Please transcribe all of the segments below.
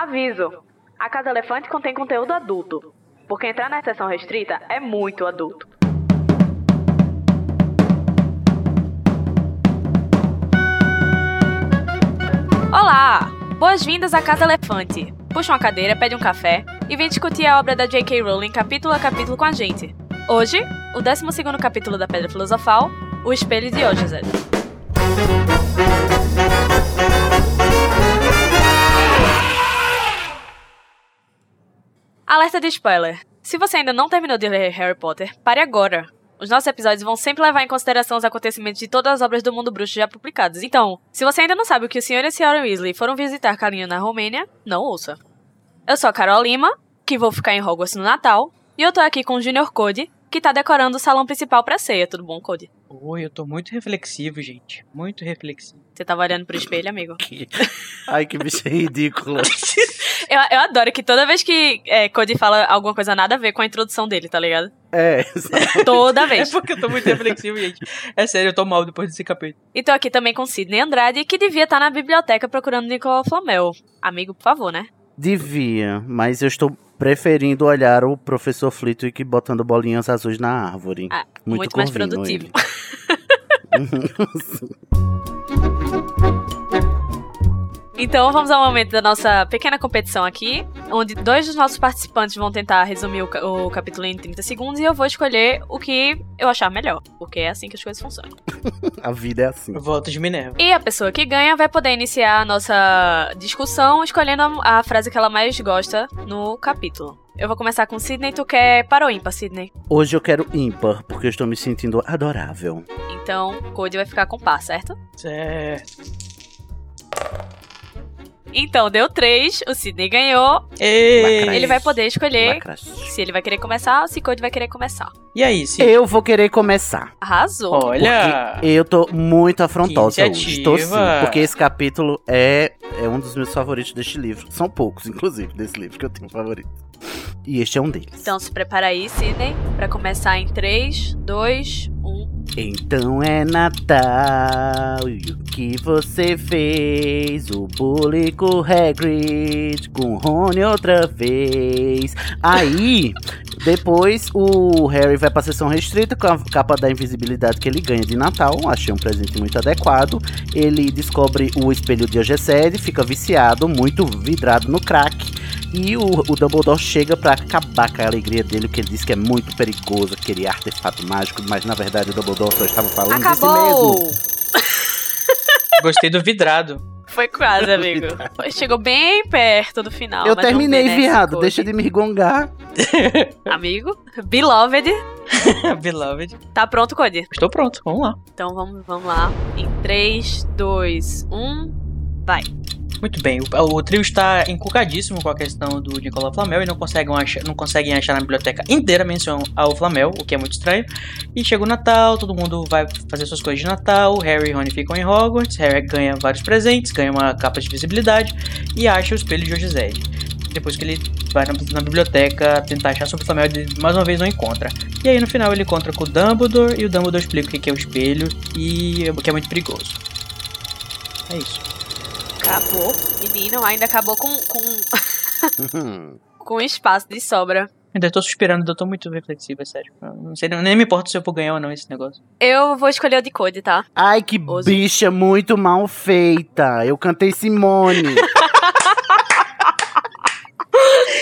Aviso: a Casa Elefante contém conteúdo adulto, porque entrar na seção restrita é muito adulto. Olá! Boas-vindas à Casa Elefante. Puxa uma cadeira, pede um café e vem discutir a obra da J.K. Rowling capítulo a capítulo com a gente. Hoje, o 12 capítulo da Pedra Filosofal, O Espelho de Ojazed. Alerta de spoiler. Se você ainda não terminou de ler Harry Potter, pare agora. Os nossos episódios vão sempre levar em consideração os acontecimentos de todas as obras do mundo bruxo já publicadas. Então, se você ainda não sabe o que o Sr. e a Sra. Weasley foram visitar Carinho na Romênia, não ouça. Eu sou a Carol Lima, que vou ficar em Hogwarts no Natal, e eu tô aqui com o Junior Code, que tá decorando o salão principal pra ceia. Tudo bom, Code? Oi, eu tô muito reflexivo, gente. Muito reflexivo. Você tava olhando pro espelho, amigo? Que... Ai, que bicho ridículo. eu, eu adoro que toda vez que é, Cody fala alguma coisa nada a ver com a introdução dele, tá ligado? É, Toda vez. É porque eu tô muito reflexivo, gente. É sério, eu tô mal depois desse capítulo. E tô aqui também com Sidney Andrade, que devia estar na biblioteca procurando Nicolau Flamel. Amigo, por favor, né? Devia, mas eu estou preferindo olhar o professor Flitwick botando bolinhas azuis na árvore. Ah, muito, muito mais produtivo. Então vamos ao momento da nossa pequena competição aqui, onde dois dos nossos participantes vão tentar resumir o, o, capítulo em 30 segundos e eu vou escolher o que eu achar melhor, porque é assim que as coisas funcionam. a vida é assim. Voto de Minerva. E a pessoa que ganha vai poder iniciar a nossa discussão escolhendo a, a frase que ela mais gosta no capítulo. Eu vou começar com Sidney. Tu quer para ou ímpar, Sidney? Hoje eu quero ímpar, porque eu estou me sentindo adorável. Então, Cody vai ficar com par, certo? Certo. Então, deu três, o Sidney ganhou. Ele vai poder escolher se ele vai querer começar ou se Cody vai querer começar. E aí, Sidney? Eu vou querer começar. Arrasou. Olha! eu tô muito afrontosa hoje. Estou sim, porque esse capítulo é, é um dos meus favoritos deste livro. São poucos, inclusive, desse livro que eu tenho favorito. E este é um deles. Então se prepara aí, Sidney, pra começar em 3, 2, 1. Então é Natal e o que você fez? O bully com Hagrid, com Rony outra vez. Aí, depois o Harry vai pra sessão restrita com a capa da invisibilidade que ele ganha de Natal. Achei um presente muito adequado. Ele descobre o espelho de Ogessed, fica viciado, muito vidrado no crack. E o, o Dumbledore chega para acabar com a alegria dele, porque ele disse que é muito perigoso aquele artefato mágico, mas na verdade o Dumbledore só estava falando Acabou. de si mesmo. Gostei do vidrado. Foi quase, amigo. Chegou bem perto do final. Eu terminei, viado. Deixa de me gongar. amigo, beloved. beloved. Tá pronto, Cody? Estou pronto, vamos lá. Então vamos, vamos lá. Em 3, 2, 1, vai. Muito bem, o, o, trio está encucadíssimo com a questão do Nicolau Flamel e não conseguem, achar, não conseguem achar na biblioteca inteira menção ao Flamel, o que é muito estranho. E chega o Natal, todo mundo vai fazer suas coisas de Natal, Harry e Rony ficam em Hogwarts, Harry ganha vários presentes, ganha uma capa de visibilidade e acha o espelho de Ogized. Depois que ele vai na, na, biblioteca tentar achar sobre o Flamel, ele mais uma vez não encontra. E aí no final ele encontra com o Dumbledore e o Dumbledore explica o que é o espelho e o que é muito perigoso. É isso. Acabou. Menino, ainda acabou com. com. com espaço de sobra. Ainda tô suspirando, eu tô muito reflexiva, é sério. Não sei, nem me importa se eu vou ganhar ou não esse negócio. Eu vou escolher o de Code, tá? Ai, que Oso. bicha muito mal feita. Eu cantei Simone.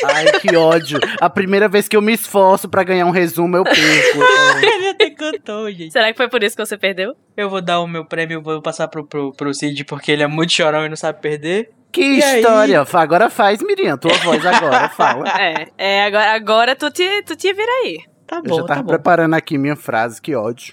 Ai, que ódio. A primeira vez que eu me esforço para ganhar um resumo, eu perco. Ele até cantou, gente. Será que foi por isso que você perdeu? Eu vou dar o meu prêmio, vou passar pro, pro, pro Cid, porque ele é muito chorão e não sabe perder. Que e história! Aí? Agora faz, Miriam, tua voz agora, fala. É, é agora, agora tu, te, tu te vira aí. Tá bom, Eu já tava tá preparando aqui minha frase, que ódio.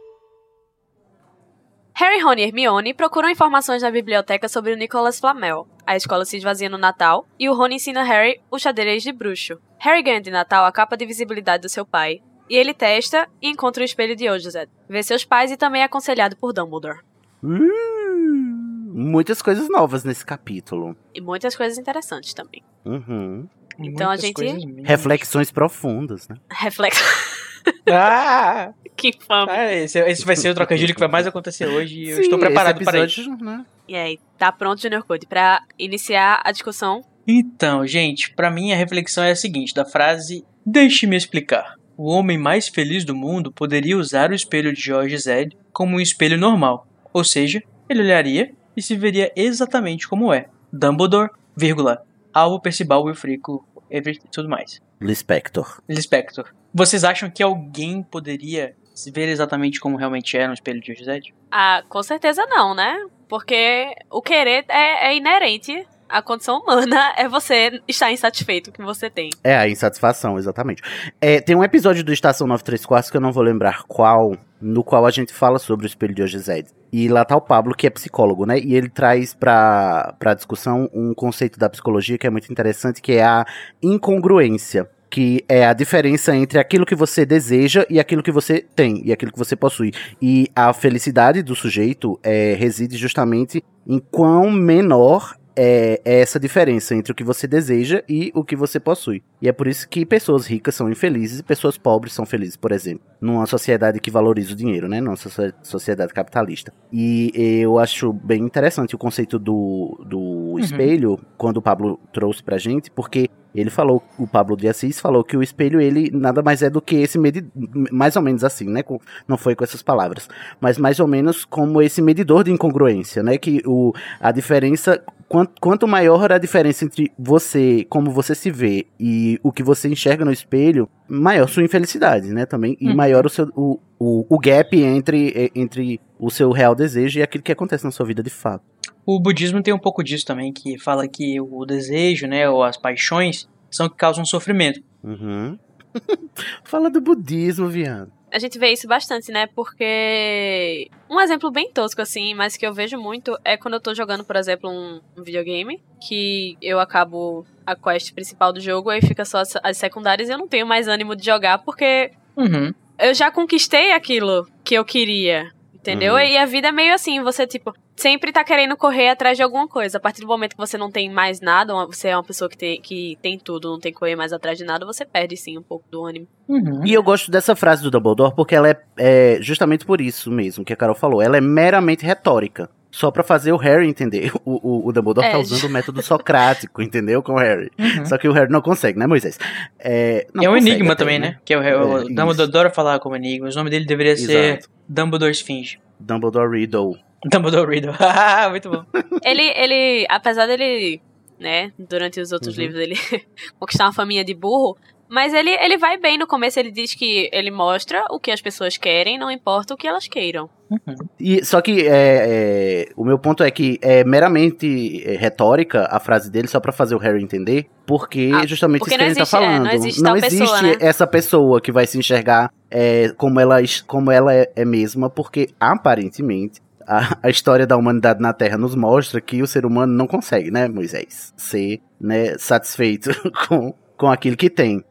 Harry, Ron e Hermione procuram informações na biblioteca sobre o Nicholas Flamel. a escola se esvazia no Natal, e o Rony ensina Harry o xadrez de bruxo. Harry ganha de Natal a capa de visibilidade do seu pai, e ele testa e encontra o espelho de Ojuzed. Vê seus pais e também é aconselhado por Dumbledore. Hum, muitas coisas novas nesse capítulo. E muitas coisas interessantes também. Uhum. Então a Muitas gente- coisas mesmo. Reflexões profundas, né? Reflexo. Ah! que infame. Ah, esse, esse vai ser o trocadilho que vai mais acontecer hoje e eu Sim, estou preparado esse para isso. Né? E aí, tá pronto, Junior Code, pra iniciar a discussão. Então, gente, pra mim a reflexão é a seguinte, da frase Deixe-me explicar. O homem mais feliz do mundo poderia usar o espelho de George Zed como um espelho normal. Ou seja, ele olharia e se veria exatamente como é. Dumbledore, vírgula, Alvo Percival, Wilfrico, Everett e tudo mais. Lispector. Lispector. Vocês acham que alguém poderia se ver exatamente como realmente era um espelho de Zed? Ah, com certeza não, né? Porque o querer é, é inerente à condição humana, é você estar insatisfeito com o que você tem. É, a insatisfação, exatamente. É, tem um episódio do Estação 934 que eu não vou lembrar qual, no qual a gente fala sobre o espelho de Zed. E lá tá o Pablo, que é psicólogo, né? E ele traz pra, pra discussão um conceito da psicologia que é muito interessante, que é a incongruência. Que é a diferença entre aquilo que você deseja e aquilo que você tem, e aquilo que você possui. E a felicidade do sujeito é, reside justamente em quão menor é, é essa diferença entre o que você deseja e o que você possui. E é por isso que pessoas ricas são infelizes e pessoas pobres são felizes, por exemplo. Numa sociedade que valoriza o dinheiro, né? Numa socie- sociedade capitalista. E eu acho bem interessante o conceito do, do espelho, quando o Pablo trouxe pra gente, porque ele falou, o Pablo de Assis falou que o espelho, ele nada mais é do que esse medidor, mais ou menos assim, né? Com- não foi com essas palavras, mas mais ou menos como esse medidor de incongruência, né? Que o, a diferença, quanto, quanto maior a diferença entre você, como você se vê e o que você enxerga no espelho, maior sua infelicidade, né? Também, e Uhum. maior o, seu, o, o, o gap entre, entre o seu real desejo e aquilo que acontece na sua vida de fato. O budismo tem um pouco disso também, que fala que o desejo, né, ou as paixões, são que causam sofrimento. Uhum. Fala do budismo, viado. A gente vê isso bastante, né? Porque um exemplo bem tosco, assim, mas que eu vejo muito é quando eu tô jogando, por exemplo, um, videogame, que eu acabo a quest principal do jogo, aí fica só as, as secundárias e eu não tenho mais ânimo de jogar, porque Uhum. eu já conquistei aquilo que eu queria. Entendeu? Uhum. E a vida é meio assim, você, tipo, sempre tá querendo correr atrás de alguma coisa. A partir do momento que você não tem mais nada, você é uma pessoa que tem, que tem tudo, não tem que correr mais atrás de nada, você perde sim um pouco do ânimo. Uhum. E eu gosto dessa frase do Dumbledore porque ela é, é justamente por isso mesmo que a Carol falou. Ela é meramente retórica. Só pra fazer o Harry entender. O, o, o Dumbledore É, tá usando o método socrático, entendeu? Com o Harry. Uhum. Só que o Harry não consegue, né, Moisés? É, não é um enigma também, né? Que é o, o É, Dumbledore adora falar como enigma. O nome dele deveria ser Exato. Dumbledore Sphinge. Dumbledore Riddle. Dumbledore Riddle. Muito bom. Ele, ele, apesar dele, né, durante os outros Uhum. livros, ele conquistar uma faminha de burro, mas ele, ele vai bem no começo, ele diz que ele mostra o que as pessoas querem, não importa o que elas queiram. Uhum. E, só que é, é, o meu ponto é que é meramente é, retórica a frase dele só pra fazer o Harry entender, porque Ah, justamente porque isso que não ele tá existe- é, falando. não existe tal pessoa, né? essa pessoa que vai se enxergar é, como ela, como ela é, é mesma, porque aparentemente a, a história da humanidade na Terra nos mostra que o ser humano não consegue, né, Moisés, ser né, satisfeito com, com aquilo que tem.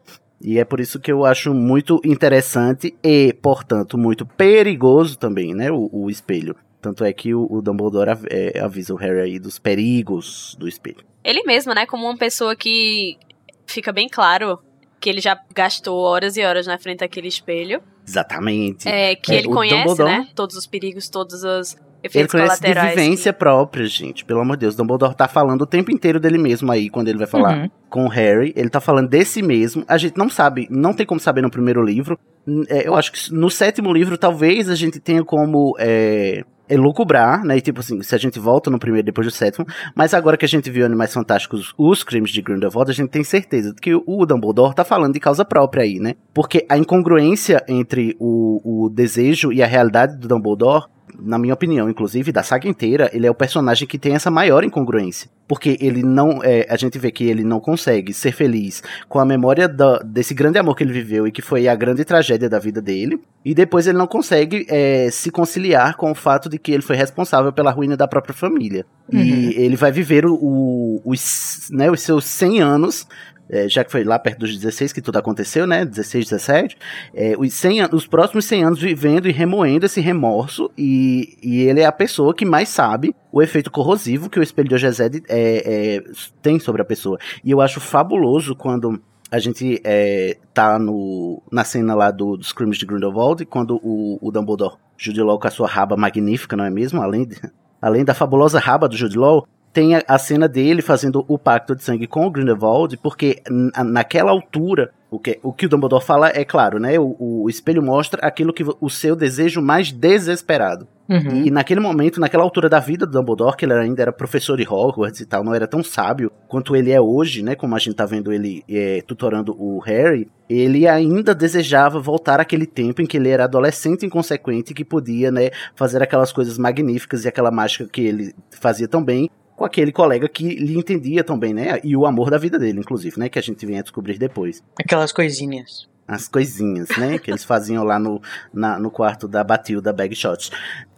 E é por isso que eu acho muito interessante e, portanto, muito perigoso também, né? O, o espelho. Tanto é que o, o Dumbledore av- é, avisa o Harry aí dos perigos do espelho. Ele mesmo, né, como uma pessoa que fica bem claro que ele já gastou horas e horas na frente daquele espelho, Exatamente. é, que É, ele conhece, Dumbledore- né, todos os perigos, todos os Ele conhece de vivência própria, gente. Pelo amor de Deus. Dumbledore tá falando o tempo inteiro dele mesmo aí, quando ele vai falar Uhum. com o Harry. Ele tá falando desse mesmo. A gente não sabe, não tem como saber no primeiro livro. É, eu acho que no sétimo livro, talvez a gente tenha como é, elucubrar, né? E tipo assim, se a gente volta no primeiro depois do sétimo. Mas agora que a gente viu Animais Fantásticos, os crimes de Grindelwald, a gente tem certeza de que o Dumbledore tá falando de causa própria aí, né? Porque a incongruência entre o, o desejo e a realidade do Dumbledore na minha opinião, inclusive, da saga inteira, ele é o personagem que tem essa maior incongruência. Porque ele não. É, a gente vê que ele não consegue ser feliz com a memória da, desse grande amor que ele viveu e que foi a grande tragédia da vida dele. E depois ele não consegue é, se conciliar com o fato de que ele foi responsável pela ruína da própria família. Uhum. E ele vai viver o, o, os, né, os seus 100 anos é, já que foi lá perto dos 16 que tudo aconteceu, né? 16, 17, é, os, 100, os próximos 100 anos vivendo e remoendo esse remorso, e, e ele é a pessoa que mais sabe o efeito corrosivo que o espelho de Ogezed é, é, tem sobre a pessoa. E eu acho fabuloso quando a gente é, tá no, na cena lá do, dos crimes de Grindelwald, quando o, o Dumbledore, Jude Law com a sua raba magnífica, não é mesmo? Além, de, além da fabulosa raba do Jude Law, tem a, a, cena dele fazendo o pacto de sangue com o Grindelwald, porque naquela altura, o que, o que o Dumbledore fala é claro, né? O, o espelho mostra aquilo que o seu desejo mais desesperado. Uhum. E naquele momento, naquela altura da vida do Dumbledore, que ele ainda era professor de Hogwarts e tal, não era tão sábio quanto ele é hoje, né? Como a gente tá vendo ele é, tutorando o Harry, ele ainda desejava voltar àquele tempo em que ele era adolescente inconsequente que podia, né, fazer aquelas coisas magníficas e aquela mágica que ele fazia tão bem com aquele colega que lhe entendia também, né? E o amor da vida dele, inclusive, né? Que a gente vem a descobrir depois. Aquelas coisinhas. As coisinhas, né? que eles faziam lá no, na, no quarto da Batilda Bagshot.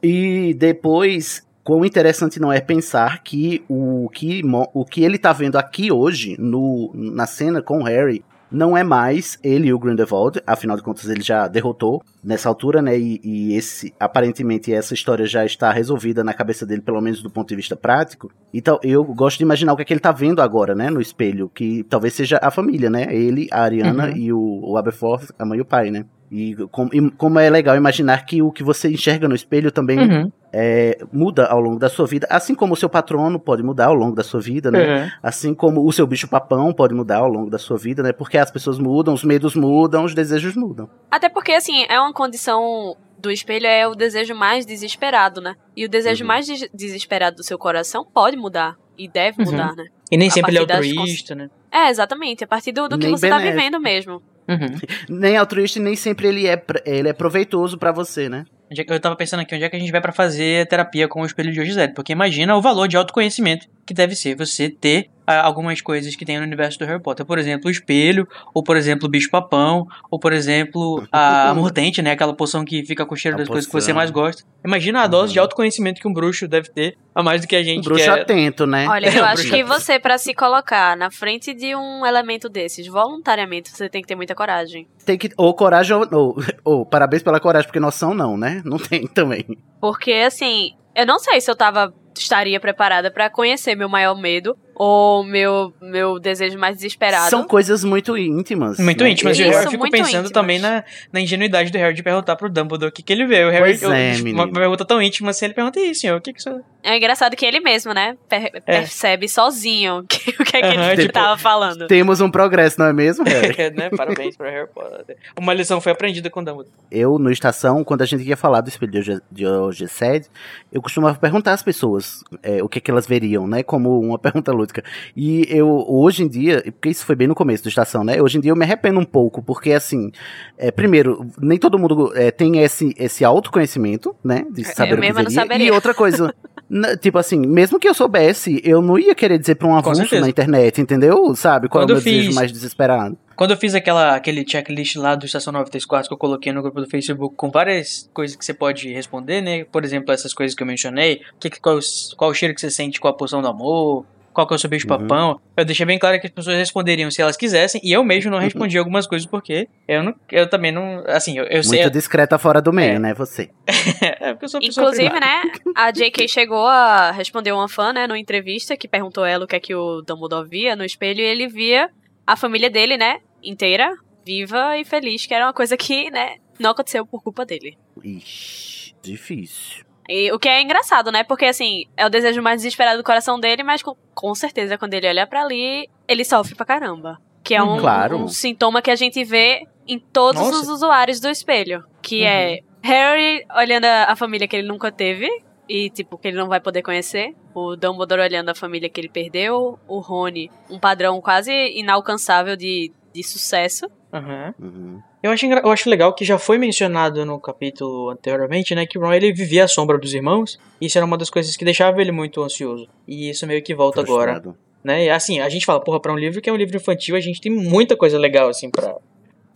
E depois, quão interessante não é pensar que o que, o que ele tá vendo aqui hoje, no, na cena com o Harry, não é mais ele e o Grindelwald, afinal de contas ele já derrotou nessa altura, né? E, e, esse aparentemente essa história já está resolvida na cabeça dele, pelo menos do ponto de vista prático. Então eu gosto de imaginar o que, é que ele está vendo agora, né? No espelho, que talvez seja a família, né? Ele, a Ariana uhum. e o, o Aberforth, a mãe e o pai, né? E como, e como, é legal imaginar que o que você enxerga no espelho também uhum. é, muda ao longo da sua vida, assim como o seu patrono pode mudar ao longo da sua vida, né? Uhum. Assim como o seu bicho-papão pode mudar ao longo da sua vida, né? Porque as pessoas mudam, os medos mudam, os desejos mudam. Até porque, assim, é uma condição do espelho é o desejo mais desesperado, né? E o desejo uhum. mais des desesperado do seu coração pode mudar. E deve uhum. mudar, né? E nem a sempre ele é altruísta, né? É, exatamente. A partir do, do que você tá benéfico. tá vivendo mesmo. Uhum. Nem altruísta nem sempre ele é, ele é proveitoso para você, né? Eu tava pensando aqui, onde é que a gente vai para fazer terapia com o espelho de José? Porque imagina o valor de autoconhecimento que deve ser você ter algumas coisas que tem no universo do Harry Potter. Por exemplo, o espelho, ou por exemplo, o bicho-papão, ou por exemplo, a mordente, né? Aquela poção que fica com o cheiro a das poção. coisas que você mais gosta. Imagina a dose uhum. de autoconhecimento que um bruxo deve ter, a mais do que a gente. Um bruxo quer... atento, né? Olha, eu acho que você, para se colocar na frente de um elemento desses, voluntariamente, você tem que ter muita coragem. Tem que. Ou coragem, ou, ou, ou parabéns pela coragem, porque noção não, né? Não tem também. Porque, assim, eu não sei se eu tava estaria preparada para conhecer meu maior medo ou meu, meu desejo mais desesperado. São coisas muito íntimas. Muito né? íntimas. Isso, e Harry fico pensando íntimas. também na, na ingenuidade do Harry de perguntar pro Dumbledore o que, que ele vê. O Harry, pois é, eu, uma pergunta tão íntima assim, ele pergunta isso, senhor, o que que isso é? engraçado que ele mesmo, né, per é. percebe sozinho que, o que é que uh -huh, ele tipo, tava falando. Temos um progresso, não é mesmo, Harry? né? Parabéns pro Harry Potter. Uma lição foi aprendida com o Dumbledore. Eu, no Estação, quando a gente ia falar do espelho de Ogessed, eu costumava perguntar às pessoas é, o que, que elas veriam, né, como uma pergunta lúdica. E eu, hoje em dia, porque isso foi bem no começo da estação, né? Hoje em dia eu me arrependo um pouco, porque assim, é, primeiro, nem todo mundo é, tem esse, esse autoconhecimento, né? De saber eu o que veria. Não saberia. E outra coisa. tipo assim, mesmo que eu soubesse, eu não ia querer dizer pra um avulso na internet, entendeu? Sabe? Qual Quando é o meu fiz... desejo mais desesperado. Quando eu fiz aquela, aquele checklist lá do Estação 934 que eu coloquei no grupo do Facebook com várias coisas que você pode responder, né? Por exemplo, essas coisas que eu mencionei. Que, qual, qual o cheiro que você sente com a poção do amor? qual que é o seu beijo uhum. papão. Eu deixei bem claro que as pessoas responderiam se elas quisessem, e eu mesmo não uhum. respondi algumas coisas porque eu, não, eu também não. Assim, eu, eu Muito sei. Muito discreta fora do meio, é. né, você? é, porque eu sou Inclusive, né, a J.K. chegou a responder uma fã, né, numa entrevista que perguntou ela o que é que o Dumbledore via no espelho, e ele via a família dele, né, inteira, viva e feliz, que era uma coisa que, né, não aconteceu por culpa dele. Ixi, difícil. E, o que é engraçado, né? Porque, assim, é o desejo mais desesperado do coração dele, mas com, com certeza, quando ele olha para ali, ele sofre pra caramba. Que é um, claro. um, sintoma que a gente vê em todos Nossa. os usuários do espelho. Que é uhum. é Harry olhando a família que ele nunca teve, e, tipo, que ele não vai poder conhecer. O Dumbledore olhando a família que ele perdeu. O Rony, um padrão quase inalcançável de, de sucesso. Uhum. Uhum. Eu acho, eu acho legal que já foi mencionado no capítulo anteriormente, né? Que o Ron ele vivia à sombra dos irmãos. E isso era uma das coisas que deixava ele muito ansioso. E isso meio que volta agora, Frustrado. né? E assim, a gente fala, porra, pra um livro que é um livro infantil, a gente tem muita coisa legal, assim, pra.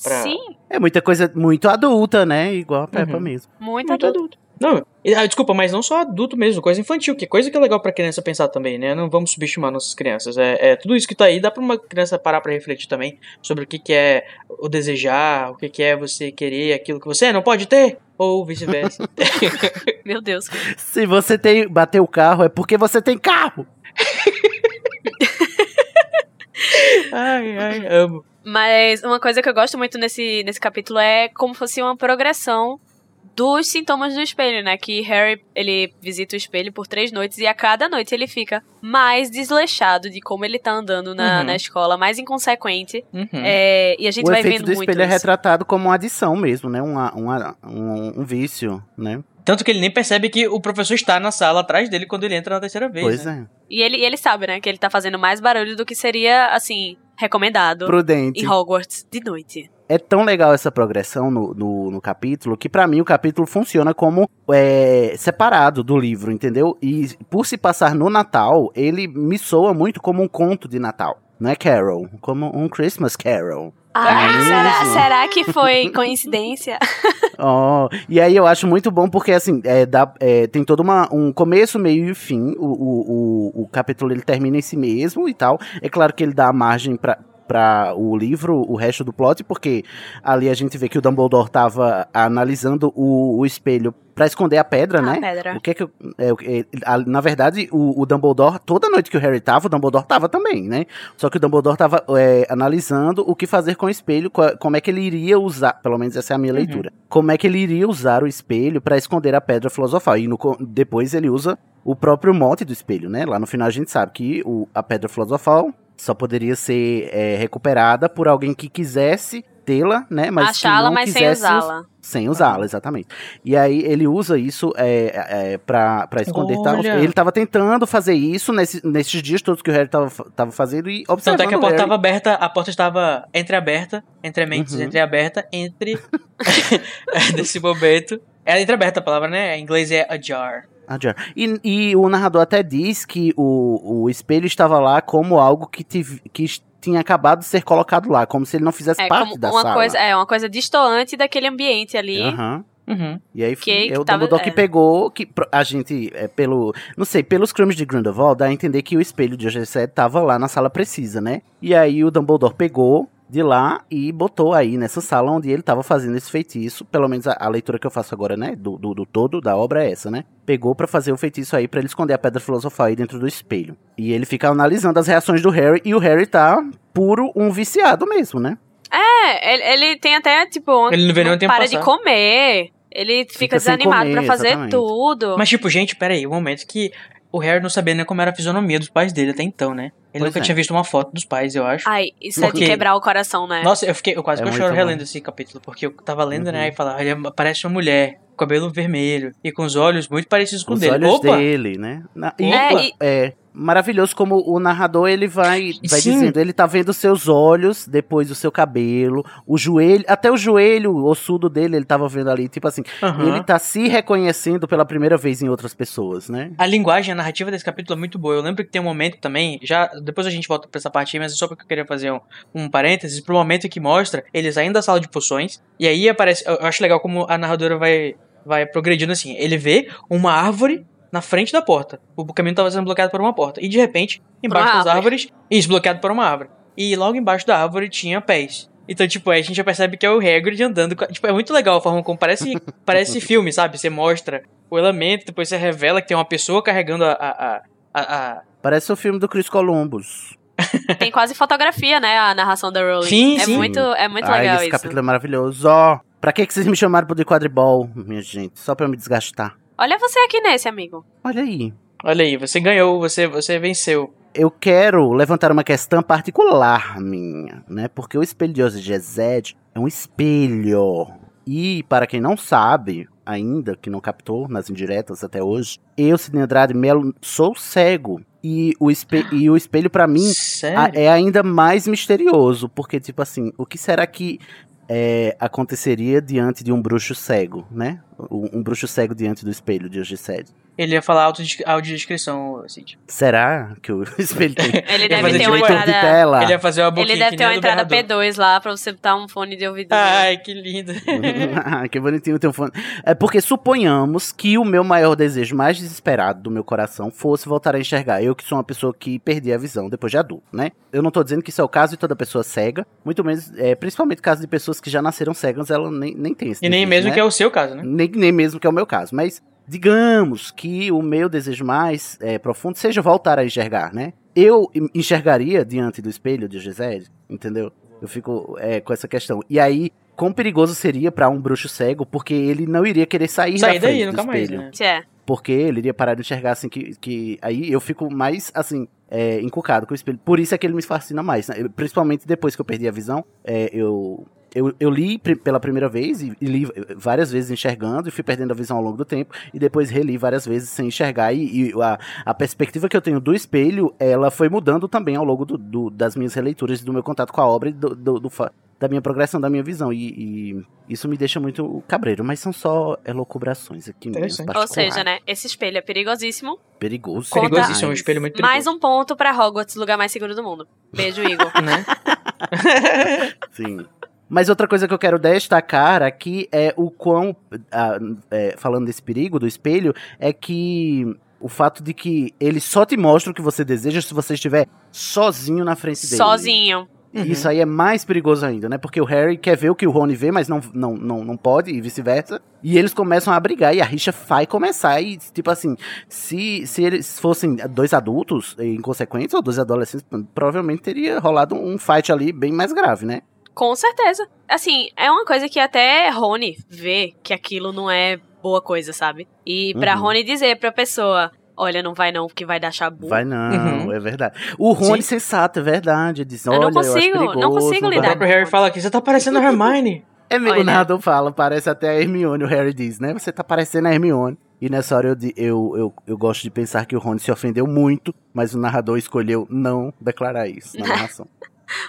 pra... Sim, É muita coisa muito adulta, né? Igual a Peppa Uhum. mesmo. muito, Muito adulto. adulto. Não, ah, desculpa, mas não só adulto mesmo, coisa infantil, que é coisa que é legal pra criança pensar também, né? Não vamos subestimar nossas crianças. É, é tudo isso que tá aí, dá pra uma criança parar pra refletir também sobre o que, que é o desejar, o que, que é você querer aquilo que você não pode ter, ou vice-versa. Meu Deus. Se você tem bater o carro, é porque você tem carro. ai, ai, amo. Mas uma coisa que eu gosto muito nesse, nesse capítulo é como fosse uma progressão dos sintomas do espelho, né? Que Harry, ele visita o espelho por três noites e a cada noite ele fica mais desleixado de como ele tá andando na, Uhum. na escola, mais inconsequente. Uhum. É, e a gente o vai efeito vendo do muito espelho é retratado como uma adição mesmo, né? Uma, uma- um, um vício, né? Tanto que ele nem percebe que o professor está na sala atrás dele quando ele entra na terceira vez. Pois né? é. E ele, e ele sabe, né? Que ele tá fazendo mais barulho do que seria, assim, recomendado Prudente. em Hogwarts de noite. É tão legal essa progressão no, no, no capítulo que pra mim o capítulo funciona como é, separado do livro, entendeu? E por se passar no Natal, ele me soa muito como um conto de Natal. Não é Carol, como um Christmas Carol. Ah, mesmo? será, será que foi coincidência? Oh, e aí eu acho muito bom porque, assim, é, dá- é, tem todo uma, um começo, meio e fim. O, o, o, o capítulo ele termina em si mesmo e tal. É claro que ele dá margem pra, pra o livro, o resto do plot, porque ali a gente vê que o Dumbledore tava analisando o, o espelho pra esconder a pedra, Ah, né? pedra. O que é que. é, o que- é, a- na verdade, o, o Dumbledore, toda noite que o Harry tava, o Dumbledore tava também, né? Só que o Dumbledore tava é, analisando o que fazer com o espelho, co- como é que ele iria usar, pelo menos essa é a minha Uhum. leitura. Como é que ele iria usar o espelho pra esconder a pedra filosofal. E no depois ele usa o próprio mote do espelho, né? Lá no final a gente sabe que o, a pedra filosofal só poderia ser é, recuperada por alguém que quisesse tê-la, né? Mas Achá-la, não mas sem usá-la. sem usá-la, exatamente. E aí ele usa isso é, é, pra, pra esconder. tal. Olha. Ele tava tentando fazer isso nesse- nesses dias todos que o Harry tava, tava fazendo e observando Tanto é que a porta estava aberta, a porta estava entreaberta, entre mentes Uhum. entreaberta, entre. nesse momento. É entreaberta a palavra, né? Em inglês é ajar. Ah, já. E, e o narrador até diz que o, o espelho estava lá como algo que, tive, que tinha acabado de ser colocado lá, como se ele não fizesse É parte da uma sala. coisa, é uma coisa distoante daquele ambiente ali. Aham. Uhum. E aí Que- é que o tava- Dumbledore que é. pegou, que a gente, é, pelo, não sei, pelos crimes de Grindelwald, dá a entender que o espelho de G7 tava lá na sala precisa, né? E aí o Dumbledore pegou de lá e botou aí nessa sala onde ele tava fazendo esse feitiço, pelo menos a, a leitura que eu faço agora, né, do, do, do todo da obra é essa, né? Pegou pra fazer o feitiço aí pra ele esconder a pedra filosofal aí dentro do espelho. E ele fica analisando as reações do Harry e o Harry tá puro um viciado mesmo, né? É, ele, ele tem até, tipo, Ele não vê tempo para passar. de comer. Ele fica, Fica desanimado comer, pra fazer exatamente. tudo. Mas, tipo, gente, peraí, um momento que o Harry não sabia nem como era a fisionomia dos pais dele até então, né? Ele Pois nunca é. tinha visto uma foto dos pais, eu acho. Ai, isso é Porque- de quebrar o coração, né? Nossa, eu fiquei, eu quase É que eu choro bom. relendo esse capítulo, porque eu tava lendo, né, Uhum. e falava, ele parece uma mulher, com cabelo vermelho e com os olhos muito parecidos com o Os dele. olhos Opa! dele, né? Na- e, É, e- é maravilhoso como o narrador ele vai, vai Sim. dizendo, ele tá vendo os seus olhos, depois o seu cabelo, o joelho, até o joelho ossudo dele ele tava vendo ali, tipo assim, Aham. ele tá se reconhecendo pela primeira vez em outras pessoas, né? A linguagem, a narrativa desse capítulo é muito boa. Eu lembro que tem um momento também, já depois a gente volta pra essa parte aí, mas é só porque eu queria fazer um, um parênteses, pro momento que mostra eles saindo da sala de poções, e aí aparece, eu eu acho legal como a narradora vai, vai progredindo assim, ele vê uma árvore na frente da porta, o caminho tava sendo bloqueado por uma porta, e de repente, embaixo das árvore. árvores, isso, bloqueado por uma árvore, e logo embaixo da árvore tinha pés. Então, tipo, aí a gente já percebe que é o Hagrid andando. Tipo, é muito legal a forma como parece, parece filme, sabe? Você mostra o elemento, depois você revela que tem uma pessoa carregando a. a, a, a- Parece o filme do Chris Columbus. Tem quase fotografia, né? A narração da Rowling. Sim, é sim. Muito, é muito Ai, legal esse isso. capítulo é maravilhoso. Ó, pra que que vocês me chamaram pro The Quadribol, minha gente? Só pra eu me desgastar. Olha você aqui nesse, amigo. Olha aí. Olha aí, você ganhou, você, você venceu. eu quero levantar uma questão particular minha, né? Porque o espelho de Ozzy é um espelho. E, para quem não sabe, ainda, que não captou nas indiretas até hoje, eu, Sidney Andrade Melo, sou cego. E o, espe e o espelho, para mim, a- é ainda mais misterioso. Porque, tipo assim, o que será que é, aconteceria diante de um bruxo cego, né? Um, um bruxo cego diante do espelho de Ogissed. Ele ia falar audiodescrição, Cid. Será que o espelho tem Ele deve fazer ter tipo uma de entrada. tela? Ele ia fazer uma Ele deve que ter uma entrada Bernardo. P2 lá pra você botar um fone de ouvido. Ai, que lindo. Ah, que bonitinho ter um fone. É porque suponhamos que o meu maior desejo mais desesperado do meu coração fosse voltar a enxergar. Eu que sou uma pessoa que perdi a visão depois de adulto, né? Eu não tô dizendo que isso é o caso de toda pessoa cega, muito menos, é, principalmente o caso de pessoas que já nasceram cegas, ela nem, nem tem esse E nem desejo, mesmo né? que é o seu caso, né? nem, nem mesmo que é o meu caso, mas digamos que o meu desejo mais é, profundo seja voltar a enxergar, né? Eu en- enxergaria diante do espelho de Gisele, entendeu? Eu fico é, com essa questão. E aí, quão perigoso seria pra um bruxo cego, porque ele não iria querer sair Sair da frente daí, do nunca mais, espelho. né? É. Porque ele iria parar de enxergar assim que, que aí eu fico mais assim é, encucado com o espelho. Por isso é que ele me fascina mais, né? Principalmente depois que eu perdi a visão, é, eu eu, eu li pela primeira vez e, e li várias vezes enxergando e fui perdendo a visão ao longo do tempo e depois reli várias vezes sem enxergar e, e a, a perspectiva que eu tenho do espelho ela foi mudando também ao longo do, do- das minhas releituras do meu contato com a obra e do, do- do da minha progressão da minha visão e, e isso me deixa muito cabreiro mas são só elocubrações aqui minhas Interessante. Ou seja, né? Esse espelho é perigosíssimo. perigoso Conta- Perigosíssimo, é um espelho muito perigoso. Mais um ponto pra Hogwarts, lugar mais seguro do mundo. Beijo, Igor. Né? Sim. Mas outra coisa que eu quero destacar aqui é o quão. ah, é, falando desse perigo do espelho, é que o fato de que ele só te mostra o que você deseja se você estiver sozinho na frente dele. Sozinho. Uhum. Isso aí é mais perigoso ainda, né? Porque o Harry quer ver o que o Rony vê, mas não, não, não, não pode, e vice-versa. E eles começam a brigar, e a rixa vai começar. E, tipo assim, se, se eles fossem dois adultos inconsequentes, ou dois adolescentes, provavelmente teria rolado um fight ali bem mais grave, né? Com certeza. Assim, é uma coisa que até Rony vê que aquilo não é boa coisa, sabe? E pra Uhum. Rony dizer pra pessoa, olha, não vai não, porque vai dar chabu. Vai não, Uhum. é verdade. O Rony Sim. sensato, é verdade. Diz, Eu olha, não eu acho consigo, não perigoso, consigo vai." O lidar. próprio Harry fala aqui, você tá parecendo a Hermione. É mesmo, o narrador fala, parece até a Hermione, o Harry diz, né? Você tá parecendo a Hermione. E nessa hora eu, eu, eu, eu gosto de pensar que o Rony se ofendeu muito, mas o narrador escolheu não declarar isso na narração.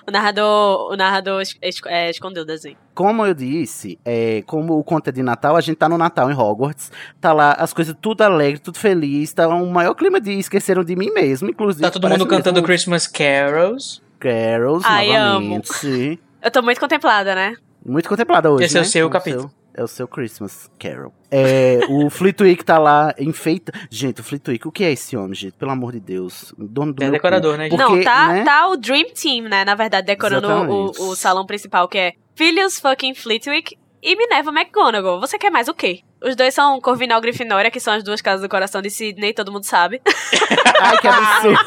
O narrador, o narrador es- é, escondeu o desenho. Como eu disse, é, como o conto é de Natal, a gente tá no Natal em Hogwarts. Tá lá as coisas tudo alegre, tudo feliz. Tá um maior clima de esqueceram de mim mesmo, inclusive. Tá todo mundo cantando mesmo Christmas Carols. Carols Ai, novamente. sim. Eu tô muito contemplada, né? Muito contemplada hoje. Esse é o né? seu capítulo. É o seu Christmas Carol. É, o Flitwick tá lá, enfeita. Gente, o Flitwick, o que é esse homem, gente? Pelo amor de Deus. Dono do É meu decorador, cu. né, Porque, não, tá, né? tá o Dream Team, né? Na verdade, decorando o, o salão principal, que é Filhos fucking Flitwick e Minerva McGonagall. Você quer mais o quê? Os dois são Corvinal e Grifinória, que são as duas casas do coração de Sidney, todo mundo sabe. Ai, que absurdo.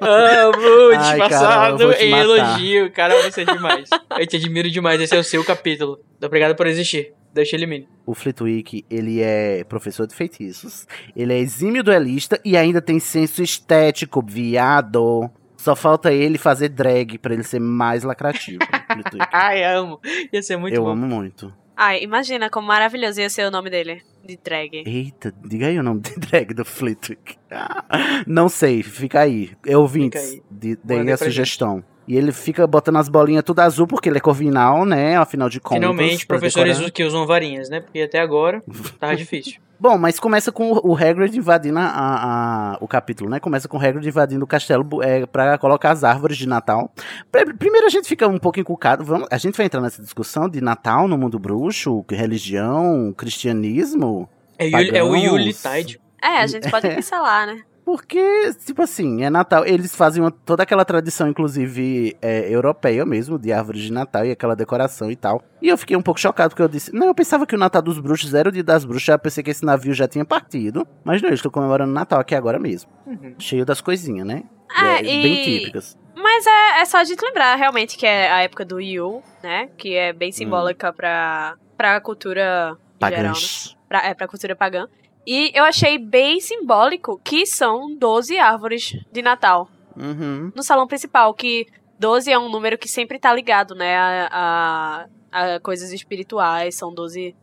Amo, Ai, disfarçado cara, eu vou te em matar. elogio. Cara, você é demais. Eu te admiro demais. Esse é o seu capítulo. Obrigado por existir. Deixa ele elimine. o Flitwick, ele é professor de feitiços. Ele é exímio duelista e ainda tem senso estético, viado. Só falta ele fazer drag pra ele ser mais lacrativo. Flitwick. Ai, amo. Ia ser muito Eu bom. amo muito. Ai, imagina como maravilhoso ia ser o nome dele, de drag. Eita, diga aí o nome de drag do Flitwick. Ah, Não sei, fica aí. Eu ouvintes, Fica aí. de- deem Mandem a sugestão. E ele fica botando as bolinhas tudo azul porque ele é corvinal, né? Afinal de contas. Finalmente, professores decorar. que usam varinhas, né? Porque até agora tava difícil. Bom, mas começa com o o Hagrid invadindo a, a- a- o capítulo, né? Começa com o Hagrid invadindo o castelo é, para colocar as árvores de Natal. Pri- Primeiro a gente fica um pouco encucado. Vamos, a gente vai entrar nessa discussão de Natal no mundo bruxo, religião, cristianismo. É, Yuli- é o. Yuletide. É, a gente pode pincelar, né? Porque, tipo assim, é Natal. Eles fazem uma- toda aquela tradição, inclusive, é, europeia mesmo, de árvores de Natal e aquela decoração e tal. E eu fiquei um pouco chocado porque eu disse, não, eu pensava que o Natal dos Bruxos era o dia das bruxas, eu pensei que esse navio já tinha partido. Mas não, eu estou comemorando o Natal aqui agora mesmo. Uhum. Cheio das coisinhas, né? É, Bem e- típicas. Mas é, é só a gente lembrar realmente que é a época do Yu, né? Que é bem simbólica pra, pra cultura em geral, né? Pagãs. Pra, é, pra cultura pagã. E eu achei bem simbólico que são 12 árvores de Natal Uhum. no salão principal, que 12 é um número que sempre tá ligado, né? A, a, a coisas espirituais, são 12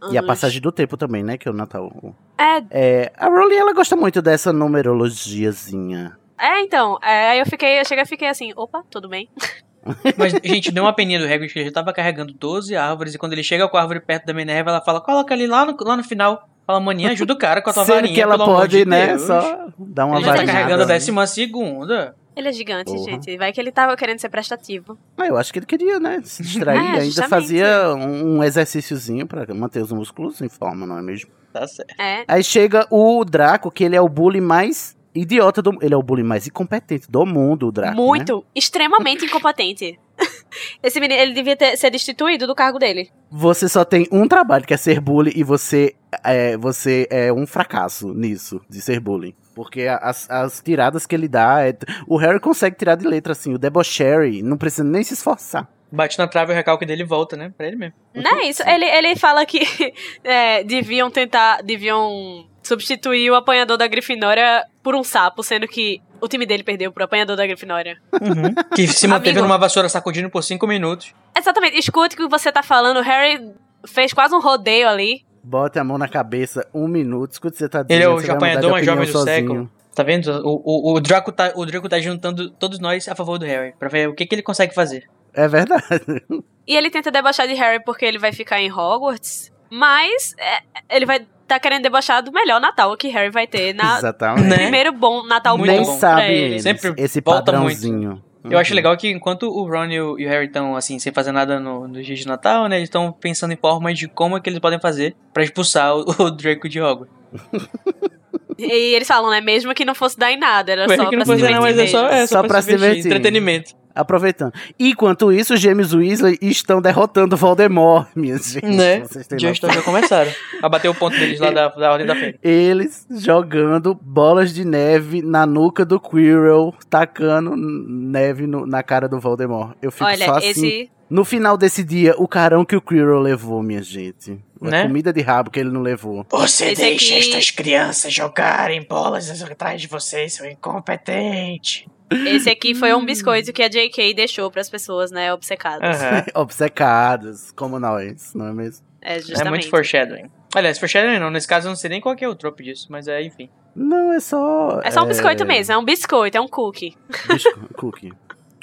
anos. E a passagem do tempo também, né? Que é o Natal. É, É, a Rowling, ela gosta muito dessa numerologiazinha. é então. É, aí eu fiquei, eu cheguei e fiquei assim, opa, tudo bem. Mas, gente, deu uma peninha do Hagrid que ele já tava carregando 12 árvores e quando ele chega com a árvore perto da Minerva, ela fala, coloca ali lá no, lá no final. Fala, maninha, ajuda o cara com a tua Sendo varinha, que ela pelo amor pode, de né, Deus. só dar uma Ele já tá carregando a ali. décima segunda. Ele é gigante, Porra. gente. Vai que ele tava querendo ser prestativo. Ah, eu acho que ele queria, né, se distrair. É, ainda justamente. fazia um exercíciozinho pra manter os músculos em forma, não é mesmo? Tá certo. É. Aí chega o Draco, que ele é o bully mais idiota do Ele é o bully mais incompetente do mundo, o Draco. né? muito, extremamente incompetente. Esse menino, ele devia ter, ser destituído do cargo dele. Você só tem um trabalho, que é ser bully, e você é, você é um fracasso nisso, de ser bully. Porque as, as tiradas que ele dá. é- O Harry consegue tirar de letra, assim. O debochery não precisa nem se esforçar. Bate na trave e o recalque dele volta, né? Pra ele mesmo. Não é isso. Ele, ele fala que é, deviam tentar. Deviam substituir o apanhador da Grifinória por um sapo, sendo que o time dele perdeu pro apanhador da Grifinória. Uhum. Que se manteve Amigo. numa vassoura sacudindo por 5 minutos. Exatamente. Escute o que você tá falando. O Harry fez quase um rodeio ali. Bote a mão na cabeça, um minuto. Escuta o que você tá dizendo. Ele é o apanhador de mais jovem do opinião século. sozinho. Tá vendo? O, o, o, Draco tá, o Draco tá juntando todos nós a favor do Harry. Pra ver o que, que ele consegue fazer. É verdade. E ele tenta debochar de Harry porque ele vai ficar em Hogwarts. Mas é, ele vai tá querendo debochar do melhor Natal que Harry vai ter na Exatamente. Né? primeiro bom Natal Muito Nem bom sabe ele. eles, Sempre esse padrãozinho. Eu acho Uhum. legal que enquanto o Ron e o, Harry estão, assim, sem fazer nada no, no dia de Natal, né? Eles estão pensando em formas de como é que eles podem fazer pra expulsar o, o Draco de Hogwarts. E eles falam, né? Mesmo que não fosse dar em nada, era Mas só que pra não se fosse, divertir não, mas é só, mesmo. é só, pra, se divertir. Entretenimento. Aproveitando. Enquanto isso, os gêmeos Weasley estão derrotando Voldemort, minhas gente. Né? Vocês têm Já, estão- já começaram a bater o ponto deles lá da, da Ordem da Fênix. Eles jogando bolas de neve na nuca do Quirrell, tacando neve no- na cara do Voldemort. Eu fico Olha, só assim. esse. No final desse dia, o carão que o Quirrell levou, minha gente. A Né? comida de rabo que ele não levou. Você Esse deixa aqui- estas crianças jogarem bolas atrás de vocês, seu incompetente. Esse aqui foi um biscoito que a J.K. deixou pras pessoas, né, obcecadas. Aham. Obcecados, como nós, não é mesmo? É, É justamente. muito foreshadowing. Aliás, foreshadowing não, nesse caso eu não sei nem qual que é o trope disso, mas é, enfim. Não, é só. É só um biscoito mesmo, é um biscoito, é um cookie. Bisco- cookie.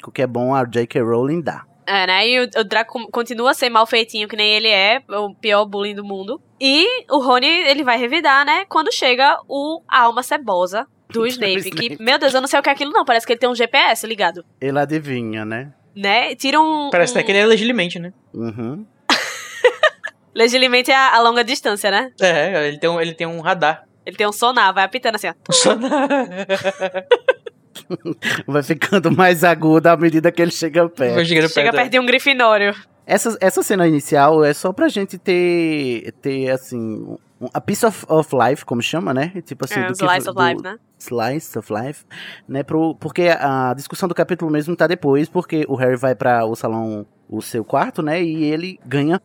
Cookie é bom, a J.K. Rowling dá. É, né? E o, o Draco continua a ser mal feitinho, que nem ele é, o pior bullying do mundo. E o Rony, ele vai revidar, né? Quando chega o a alma cebosa do Snape. que, Snape. meu Deus, eu não sei o que é aquilo, não. Parece que ele tem um GPS ligado. Ele adivinha, né? Né? Tira um. Parece um... até que ele é legilimamente, né? Uhum. Legilimamente a, a longa distância, né? É, ele tem um, ele tem um radar. Ele tem um sonar, vai apitando assim, ó. Vai ficando mais agudo à medida que ele chega perto. Chega perto. perto de um grifinório. Essa, essa cena inicial é só pra gente ter, ter assim, a piece of, of life, como chama, né? Tipo assim, É, do os que- Slice of do- Life, né? Slice of life, né? Pro, porque a discussão do capítulo mesmo tá depois, porque o Harry vai para o salão, o seu quarto, né? E ele ganha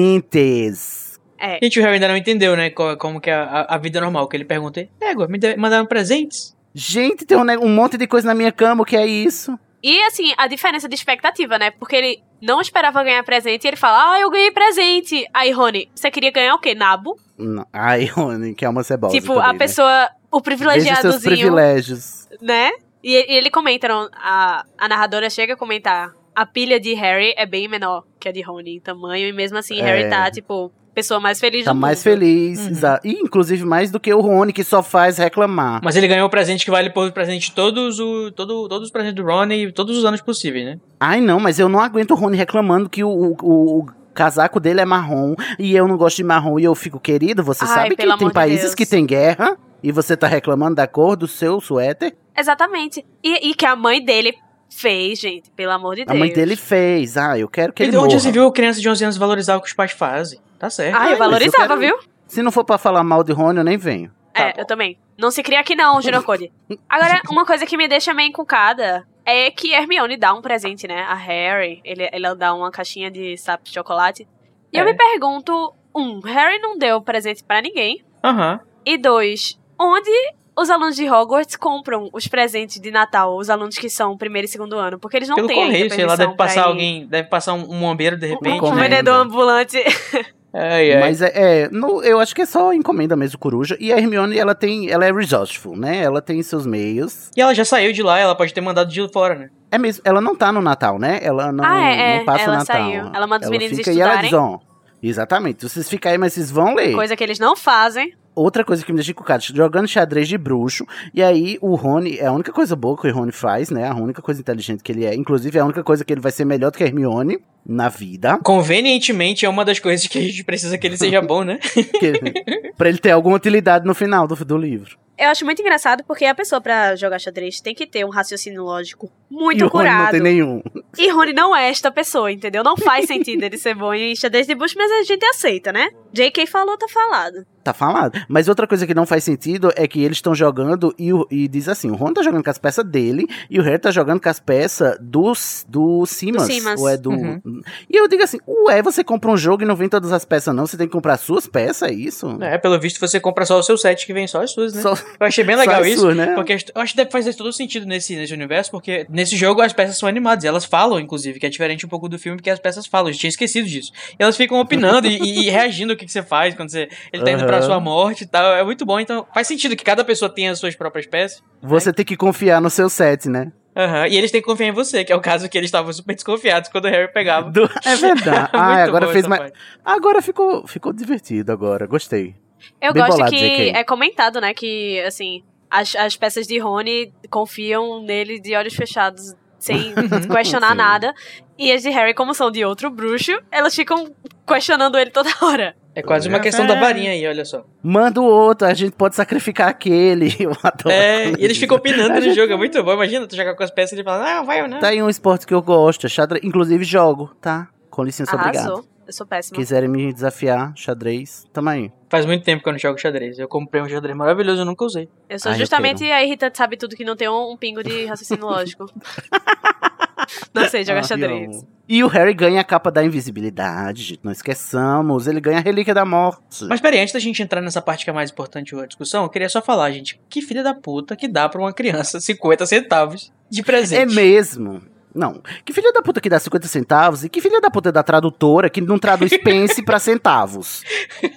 presentes. É. Gente, o Harry ainda não entendeu, né? co- Como que é a, a vida normal. Que ele pergunta, égua, me mandaram presentes? Gente, tem um, um monte de coisa na minha cama, o que é isso? E assim, a diferença de expectativa, né? Porque ele não esperava ganhar presente e ele fala, ah, eu ganhei presente. Aí, Rony, você queria ganhar o quê? Nabo? Não. Ai, Rony, que é uma cebosa tipo, também, a né? pessoa, o Veja seus privilegiadozinho, privilégios. né? E, e ele comenta, não, a, a narradora chega a comentar, a pilha de Harry é bem menor que a de Rony em tamanho, e mesmo assim, É. Harry tá, tipo, pessoa mais feliz Tá do mais mundo. feliz, Uhum. exato. E inclusive mais do que o Rony, que só faz reclamar. Mas ele ganhou o presente que vale por presente todos, o, todo, todos os presentes do Ron e todos os anos possíveis, né? Ai, não, mas eu não aguento o Rony reclamando que o, o, o- casaco dele é marrom e eu não gosto de marrom e eu fico querido. Você Ai, sabe que tem países Deus. que tem guerra e você tá reclamando da cor do seu suéter? Exatamente. E, e que a mãe dele fez, gente, pelo amor de A Deus. mãe dele fez. Ah, eu quero que ele, Ele, onde morra. você viu criança de 11 anos valorizar o que os pais fazem? Tá certo. Ah, Ai, eu eu valorizava, quero- viu? Se não for pra falar mal de Rony, eu nem venho. É, bom. eu também. Não se cria aqui não, Junior Code. Agora, uma coisa que me deixa meio encucada é que Hermione dá um presente, né? A Harry, ele, ela dá uma caixinha de sapo de chocolate. E eu É. me pergunto, um, Harry não deu presente pra ninguém. Aham. E dois, onde os alunos de Hogwarts compram os presentes de Natal, os alunos que são primeiro e segundo ano? Porque eles não Pelo têm correio, sei lá, deve passar alguém, deve passar um, um bombeiro de Um, repente. um Encomenda. vendedor ambulante. Ai, ai. Mas é, é, no- eu acho que é só encomenda mesmo, coruja. E a Hermione, ela tem, ela é resourceful, né? Ela tem seus meios. E ela já saiu de lá, ela pode ter mandado de fora, né? É mesmo, ela não tá no Natal, né? Ela não, Ah, é, é, não passa ela o Natal. saiu. Ela manda os meninos fica E ela estudarem. diz, ó, exatamente, vocês ficam aí, mas vocês vão ler. Coisa que eles não fazem. Outra coisa que me deixa encucado, jogando xadrez de bruxo, e aí o Rony, é a única coisa boa que o Rony faz, né? A única coisa inteligente que ele é. Inclusive, é a única coisa que ele vai ser melhor do que a Hermione na vida. Convenientemente é uma das coisas que a gente precisa que ele seja bom, né? que- pra ele ter alguma utilidade no final do, do livro. Eu acho muito engraçado porque a pessoa pra jogar xadrez tem que ter um raciocínio lógico muito e o Rony não curado. tem nenhum. E Rony não é esta pessoa, entendeu? Não faz sentido ele ser bom em xadrez de bush, mas a gente aceita, né? JK falou, tá falado. Tá falado. Mas outra coisa que não faz sentido é que eles estão jogando e, o- e diz assim: o Ron tá jogando com as peças dele e o Harry tá jogando com as peças do, do Simas. Do Simas. Ou é do. Uhum. E eu digo assim: ué, você compra um jogo e não vem todas as peças, não. Você tem que comprar suas peças, é isso? É, pelo visto você compra só o seu set que vem só as suas, né? Só- Eu achei bem legal isso. suas, né? Porque eu acho que deve fazer todo sentido nesse, nesse universo, porque nesse jogo as peças são animadas. E elas falam, inclusive, que é diferente um pouco do filme, porque as peças falam. Eu tinha esquecido disso. E elas ficam opinando e, e- reagindo ao que, que você faz quando você, ele tá indo pra Aham. sua morte e tal. É muito bom. Então faz sentido que cada pessoa tenha as suas próprias peças. Você tem que confiar no seu set, né? Aham, E eles têm que confiar em você, que é o caso que eles estavam super desconfiados quando o Harry pegava. Do- É verdade. ah, Muito agora fez mais. parte. Agora ficou, ficou divertido agora. Gostei. Eu Bem gosto bolado, que JK. é comentado, né, que, assim, as, as peças de Rony confiam nele de olhos fechados, sem questionar Sim. nada. E as de Harry, como são de outro bruxo, elas ficam questionando ele toda hora. É quase uma questão da varinha aí, olha só. Manda o outro, a gente pode sacrificar aquele. Eu adoro. É, e eles ficam opinando no gente- jogo, é muito bom. Imagina tu jogar com as peças e ele fala, não, vai ou não. Tá aí um esporte que eu gosto, é xadrez. Inclusive jogo, tá? Com licença, obrigado. Arrasou. Eu sou péssima. Quiserem me desafiar, xadrez, tamo aí. Faz muito tempo que eu não jogo xadrez. Eu comprei um xadrez maravilhoso, eu nunca usei. Eu sou Ai, eu justamente a irritante, sabe tudo que não tem um, um pingo de raciocínio lógico. não sei jogar Ah, xadrez. E o Harry ganha a capa da invisibilidade, gente, não esqueçamos. Ele ganha a relíquia da morte. Mas peraí, antes da gente entrar nessa parte que é mais importante da discussão, eu queria só falar, gente, que filha da puta que dá pra uma criança 50 centavos de É presente. mesmo. Não. Que filha da puta que dá 50 centavos e que filha da puta da tradutora que não traduz pence pra centavos.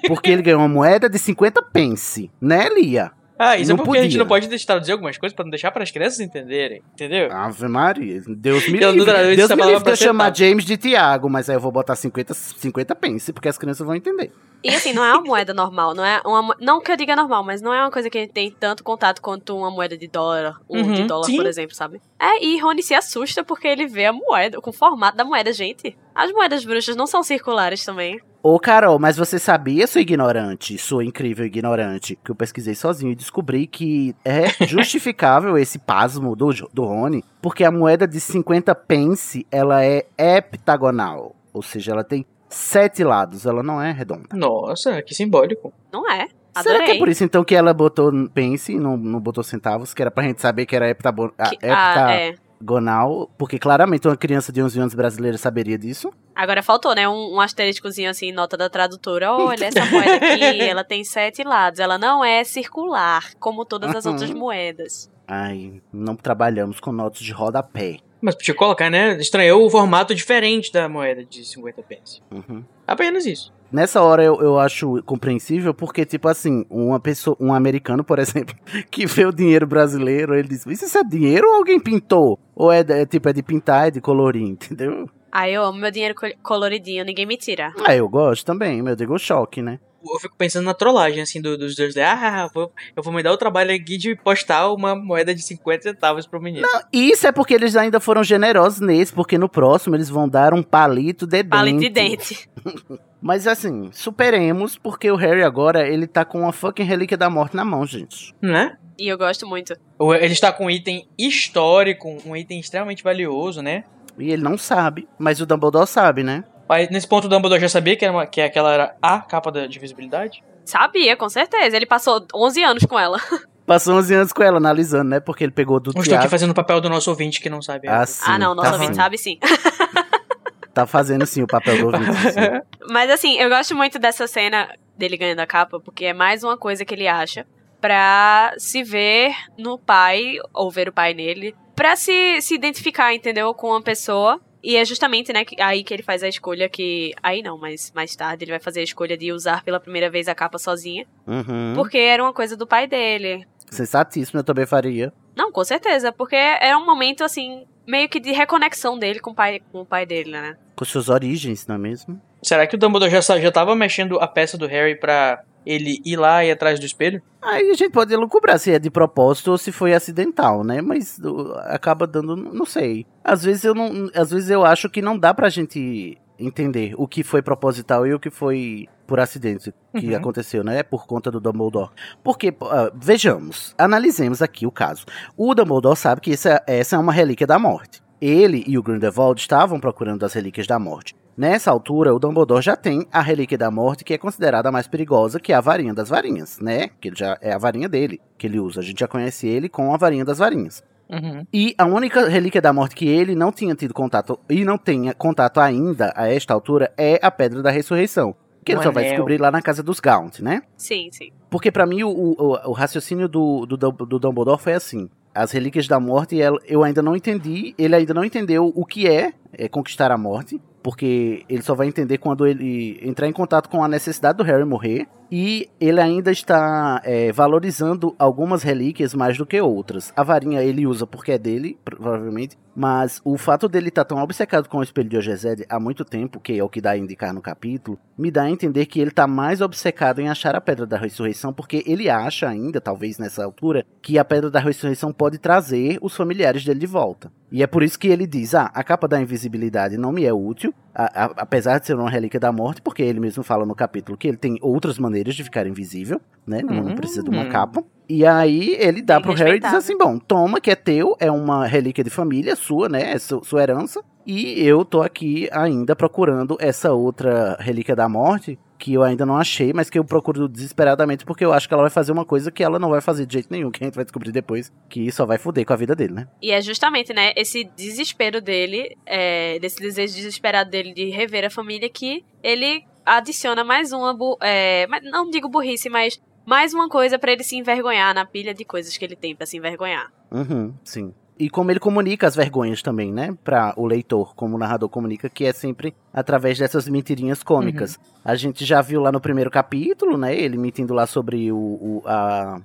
Porque ele ganhou uma moeda de 50 pence, né, Lia? Ah, isso é Não porque a gente podia. não pode deixar traduzir algumas coisas pra não deixar para as crianças entenderem, entendeu? Ave Maria. Deus me livre. Deus essa me livre de eu pra chamar. James de Tiago, mas aí eu vou botar 50, 50 pence, porque as crianças vão entender. E assim, não é uma moeda normal, não é uma Não que eu diga normal, mas não é uma coisa que a gente tem tanto contato quanto uma moeda de dólar, um Uhum, de dólar, sim. por exemplo, sabe? É, e Rony se assusta porque ele vê a moeda, com o formato da moeda, gente. As moedas bruxas não são circulares também. Ô, Carol, mas você sabia, sua ignorante, sua incrível ignorante, que eu pesquisei sozinho e descobri que é justificável esse pasmo do, do Rony, porque a moeda de 50 pence, ela é heptagonal. Ou seja, ela tem sete lados, ela não é redonda. Nossa, que simbólico. Não é? Será que Adorei. é por isso, então, que ela botou pence e não, não botou centavos? Que era pra gente saber que era heptabo- a- Que- ah, é. heptagonal? Porque claramente uma criança de 11 anos brasileira saberia disso. Agora faltou, né? Um, um asteriscozinho assim, nota da tradutora. Olha, essa moeda aqui, ela tem sete lados. Ela não é circular, como todas as Uhum. outras moedas. Ai, não trabalhamos com notas de rodapé. Mas podia colocar, né? Estranhou o formato diferente da moeda de 50 pence. Uhum. Apenas isso. Nessa hora eu, eu acho compreensível, porque, tipo assim, uma pessoa, um americano, por exemplo, que vê o dinheiro brasileiro, ele diz, isso é dinheiro ou alguém pintou? Ou é, é, tipo, é de pintar, é de colorir, entendeu? Ah, eu amo meu dinheiro col- coloridinho, ninguém me tira. Ah, eu gosto também, meu Deus, choque, né? Eu fico pensando na trollagem, assim, do- dos dois. Ah, vou- eu vou me dar o trabalho aqui de postar uma moeda de 50 centavos pro menino. E Isso é porque eles ainda foram generosos nesse, porque no próximo eles vão dar um palito de dente. Palito de dente. Mas assim, superemos, porque o Harry agora, ele tá com uma fucking relíquia da morte na mão, gente. Né? E eu gosto muito. Ele está com um item histórico, um item extremamente valioso, né? E ele não sabe, mas o Dumbledore sabe, né? Aí, nesse ponto, o Dumbledore já sabia que, era uma- que aquela era a capa da, de visibilidade? Sabia, com certeza. Ele passou 11 anos com ela. Passou 11 anos com ela analisando, né? Porque ele pegou do Não estou aqui fazendo o papel do nosso ouvinte que não sabe. Ah, sim, ah, não, nosso tá ouvinte sim. sabe sim. Tá fazendo sim o papel do ouvinte. sim. Mas assim, eu gosto muito dessa cena dele ganhando a capa, porque é mais uma coisa que ele acha pra se ver no pai, ou ver o pai nele, pra se, se identificar, entendeu? Com uma pessoa E é justamente, né, que- aí que ele faz a escolha que. Aí não, mas mais tarde ele vai fazer a escolha de usar pela primeira vez a capa sozinha. Uhum. Porque era uma coisa do pai dele. Sensatíssimo, eu também faria. Não, com certeza. Porque era um momento, assim, meio que de reconexão dele com o pai, com o pai dele, né? Com suas origens, não é mesmo? Será que o Dumbledore já, já tava mexendo a peça do Harry pra ele ir lá e atrás do espelho? Aí a gente pode lucubrar se é de propósito ou se foi acidental, né? Mas uh, acaba dando, não sei. Às vezes eu não, às vezes eu acho que não dá pra gente entender o que foi proposital e o que foi por acidente que Uhum. aconteceu, né? Por conta do Dumbledore. Porque, ah, vejamos, analisemos aqui o caso. O Dumbledore sabe que essa, essa é uma relíquia da morte. Ele e o Grindelwald estavam procurando as relíquias da morte. Nessa altura, o Dumbledore já tem a relíquia da morte, que é considerada a mais perigosa, que é a varinha das varinhas, né? Que já é a varinha dele que ele usa. A gente já conhece ele com a varinha das varinhas. Uhum. E a única relíquia da morte que ele não tinha tido contato e não tenha contato ainda a esta altura é a Pedra da Ressurreição. Que ele O só vai descobrir lá na casa dos Gaunt, né? Sim, sim. Porque pra mim o, o, o raciocínio do, do, do Dumbledore foi assim. As relíquias da morte, eu ainda não entendi, ele ainda não entendeu o que é, é conquistar a morte, porque ele só vai entender quando ele entrar em contato com a necessidade do Harry morrer, e ele ainda está é, valorizando algumas relíquias mais do que outras. A varinha ele usa porque é dele, provavelmente, mas o fato dele estar tão obcecado com o espelho de Ogezed há muito tempo, que é o que dá a indicar no capítulo, me dá a entender que ele tá mais obcecado em achar a Pedra da Ressurreição, porque ele acha ainda, talvez nessa altura, que a Pedra da Ressurreição pode trazer os familiares dele de volta. E é por isso que ele diz: ah, a capa da invisibilidade não me é útil, a- a- apesar de ser uma relíquia da morte, porque ele mesmo fala no capítulo que ele tem outras maneiras de ficar invisível, né? Não Uhum. precisa de uma capa. E aí ele dá Bem pro Harry e diz assim: bom, toma, que é teu, é uma relíquia de família sua, né? É su- sua herança. E eu tô aqui ainda procurando essa outra relíquia da morte, que eu ainda não achei, mas que eu procuro desesperadamente, porque eu acho que ela vai fazer uma coisa que ela não vai fazer de jeito nenhum, que a gente vai descobrir depois, que só vai foder com a vida dele, né? E é justamente, né, esse desespero dele, é, desse desejo desesperado dele de rever a família, que ele adiciona mais uma, é, não digo burrice, mas mais uma coisa pra ele se envergonhar na pilha de coisas que ele tem pra se envergonhar. Uhum, sim. E como ele comunica as vergonhas também, né? Pra o leitor, como o narrador comunica, que é sempre através dessas mentirinhas cômicas. A gente já viu lá no primeiro capítulo, né? Ele mentindo lá sobre o, o- a,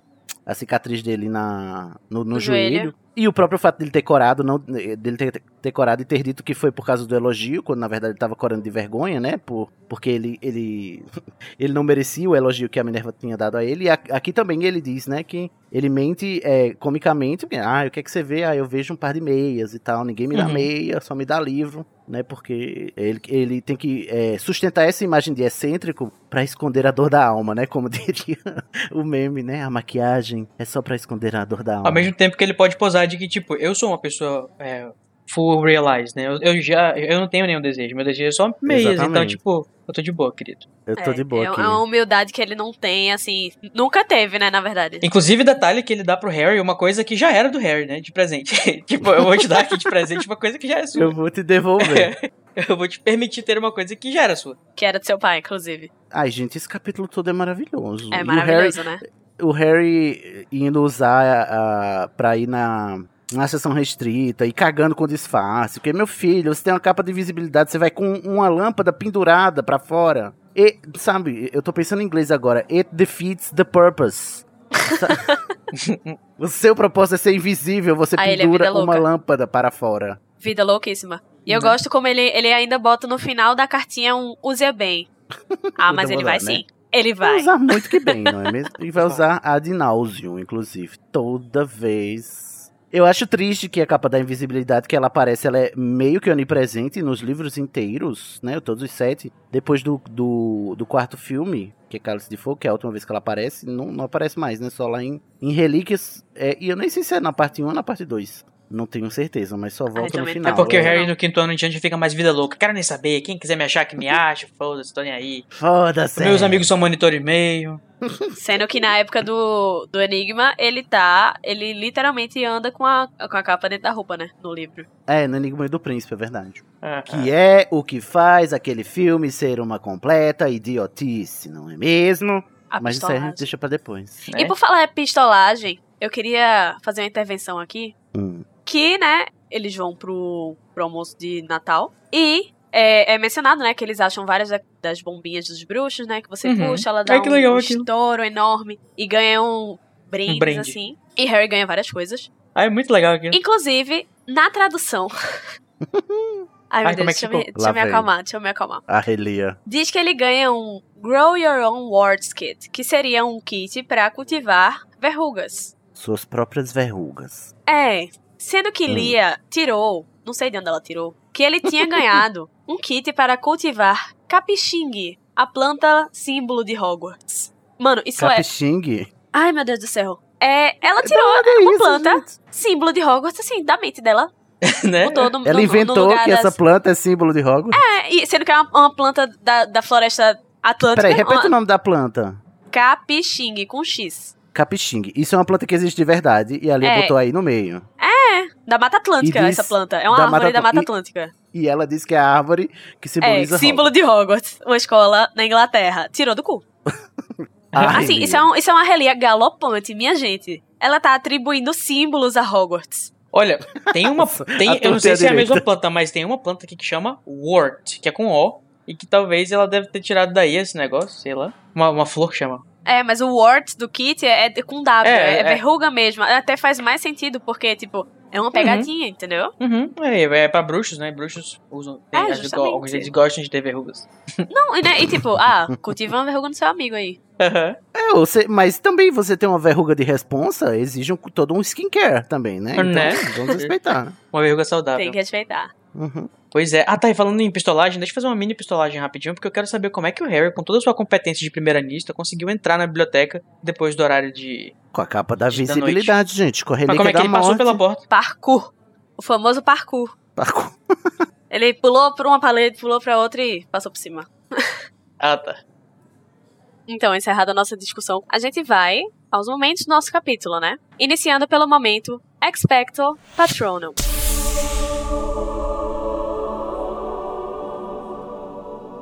a cicatriz dele na, no, no No joelho. joelho. E o próprio fato dele ter corado, não, dele ter, ter corado e ter dito que foi por causa do elogio, quando na verdade ele tava corando de vergonha, né? Por, porque ele, ele, ele não merecia o elogio que a Minerva tinha dado a ele. E a- aqui também ele diz, né, que ele mente é, comicamente, porque, ah, o que é que você vê? Ah, eu vejo um par de meias e tal, ninguém me dá Uhum. meia, só me dá livro, né? Porque ele, ele tem que é, sustentar essa imagem de excêntrico pra esconder a dor da alma, né? Como diria o meme, né? A maquiagem é só pra esconder a dor da alma. Ao mesmo tempo que ele pode posar de que, tipo, eu sou uma pessoa é, full realize, né? Eu, eu já. Eu não tenho nenhum desejo. Meu desejo é só meias. Então, tipo, eu tô de boa, querido. Eu tô é, de boa é, é uma humildade que ele não tem, assim, nunca teve, né, na verdade. Inclusive, detalhe que ele dá pro Harry uma coisa que já era do Harry, né? De presente. tipo, eu vou te dar aqui de presente uma coisa que já é sua. Eu vou te devolver. Eu vou te permitir ter uma coisa que já era sua. Que era do seu pai, inclusive. Ai, gente, esse capítulo todo é maravilhoso. É E maravilhoso, né? O Harry, indo usar a, a, pra ir na, na sessão restrita e cagando com disfarce. Porque, meu filho, você tem uma capa de visibilidade, você vai com uma lâmpada pendurada pra fora. E, sabe, eu tô pensando em inglês agora. It defeats the purpose. o seu propósito é ser invisível, você Ah, é pendura vida uma lâmpada para fora. Vida louquíssima. E eu Né? gosto como ele, ele ainda bota no final da cartinha um use bem. Ah, mas ele vai né? sim. Ele Vai vai. usar muito que bem, não é mesmo? E vai usar ad nauseum, inclusive. Toda vez. Eu acho triste que a capa da invisibilidade que ela aparece, ela é meio que onipresente nos livros inteiros, né? Todos os sete. Depois do, do, do quarto filme, que é Cálice de Fogo, que é a última vez que ela aparece, não, não aparece mais, né? Só lá em, em Relíquias. É, e eu nem sei se é na parte 1 ou na parte 2. Não tenho certeza, mas só volta no final. é porque é. o Harry no quinto ano em diante fica mais vida louca. Quero nem saber. Quem quiser me achar que me acha, foda-se, tô nem aí. Foda-se. Meus amigos são monitor e meio. Sendo que na época do, do Enigma, ele tá. Ele literalmente anda com a, com a capa dentro da roupa, né? No livro. É, no Enigma do Príncipe, é verdade. Ah, Que é o que faz aquele filme ser uma completa idiotice, não é mesmo? A Mas isso aí a gente deixa pra depois. né? E por falar em pistolagem, eu queria fazer uma intervenção aqui. Hum. Que, né, eles vão pro, pro almoço de Natal. E é, é mencionado, né, que eles acham várias da- das bombinhas dos bruxos, né? Que você Uhum. puxa, ela dá Ai, que um, legal um estouro enorme e ganham brindes, brinde. assim. E Harry ganha várias coisas. Ah, é muito legal aqui. Inclusive, na tradução. Ai, meu Ai, como Deus, é que deixa, eu me, deixa eu me acalmar, deixa eu me acalmar. A relia. Diz que ele ganha um Grow Your Own Warts Kit, que seria um kit pra cultivar verrugas. Suas próprias verrugas. É, sendo que Hum. Lia tirou, não sei de onde ela tirou, que ele tinha ganhado um kit para cultivar capixingue, a planta símbolo de Hogwarts. Mano, isso é. Capixingue? Ai, meu Deus do céu. É, ela tirou É uma isso, planta gente. símbolo de Hogwarts, assim, da mente dela. né? No, Ela no- no inventou lugar que essa das- planta é símbolo de Hogwarts? É, e sendo que é uma, uma planta da, da floresta atlântica. Peraí, repete uma o nome da planta. Capixingue, com X. Capixingue. Isso é uma planta que existe de verdade e a Lia É. botou aí no meio. Da Mata Atlântica, E diz- essa planta. É uma da árvore Mata da Mata Atl- Atlântica. E ela disse que é a árvore que É, simboliza símbolo de Hogwarts, uma escola na Inglaterra. Tirou do cu. Hogwarts. Ah, assim, isso é, um, isso é uma relia galopante, minha gente. Ela tá atribuindo símbolos a Hogwarts. Olha, tem uma. Tem, eu não sei é se é a mesma planta, mas tem uma planta aqui que chama Wort, que é com O. E que talvez ela deve ter tirado daí esse negócio, sei lá. Uma, uma flor que chama. É, mas o wart do kit é, é com W, É, é, é. verruga mesmo. Até faz mais sentido, porque, tipo, é uma pegadinha, entendeu? Uhum. É, é pra bruxos, né? Bruxos usam. Tem, É, alguns deles gostam de ter verrugas. Não, e, né, e tipo, ah, cultiva uma verruga no seu amigo aí. Aham. É, você, mas também você ter uma verruga de responsa exige um- todo um skincare também, né? Então, Né? vamos respeitar. né? Uma verruga saudável. Tem que respeitar. Uhum. Pois é. Ah, tá. E falando em pistolagem, deixa eu fazer uma mini pistolagem rapidinho, porque eu quero saber como é que o Harry, com toda a sua competência de primeira lista, conseguiu entrar na biblioteca depois do horário de. Com a capa da Da visibilidade, gente. Com a Mas como é que da ele passou morte. pela porta? Parkour. O famoso parkour. Parkour. Ele pulou por uma parede, pulou pra outra e passou por cima. Ah, tá. Então, encerrada a nossa discussão, a gente vai aos momentos do nosso capítulo, né? Iniciando pelo momento Expecto Patronum.